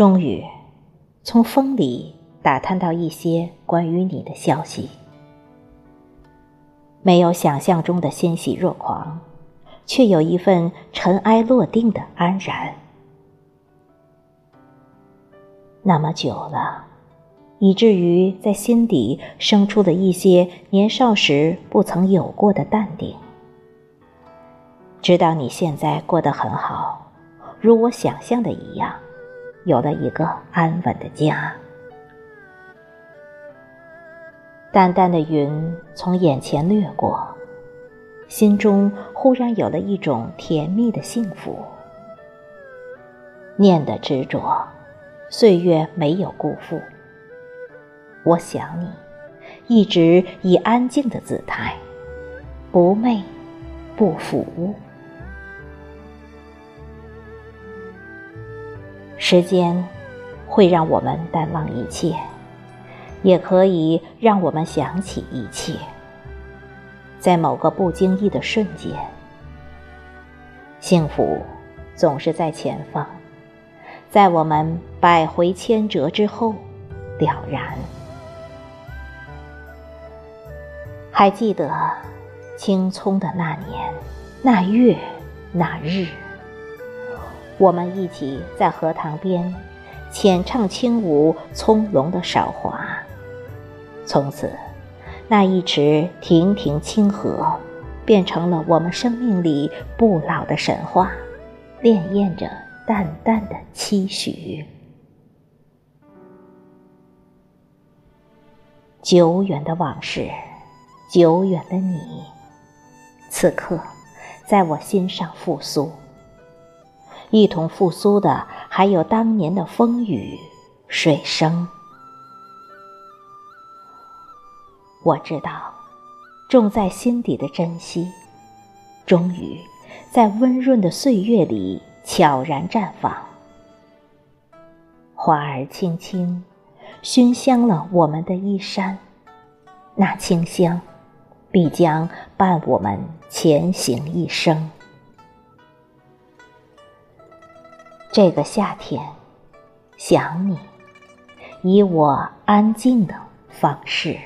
终于，从风里打探到一些关于你的消息，没有想象中的欣喜若狂，却有一份尘埃落定的安然。那么久了，以至于在心底生出了一些年少时不曾有过的淡定。知道你现在过得很好，如我想象的一样，有了一个安稳的家。淡淡的云从眼前掠过，心中忽然有了一种甜蜜的幸福。念的执着。岁月没有辜负，我想你，一直以安静的姿态，不媚，不腐。时间会让我们淡忘一切，也可以让我们想起一切。在某个不经意的瞬间，幸福总是在前方。在我们百回千折之后，了然。还记得青葱的那年、那月、那日，我们一起在荷塘边浅唱轻舞，葱茏的韶华。从此，那一池亭亭清河，变成了我们生命里不老的神话，潋滟着。淡淡的期许，久远的往事，久远的你，此刻在我心上复苏。一同复苏的，还有当年的风雨水声。我知道，种在心底的珍惜，终于在温润的岁月里。悄然绽放，花儿轻轻，熏香了我们的衣衫。那清香，必将伴我们前行一生。这个夏天，想你，以我安静的方式。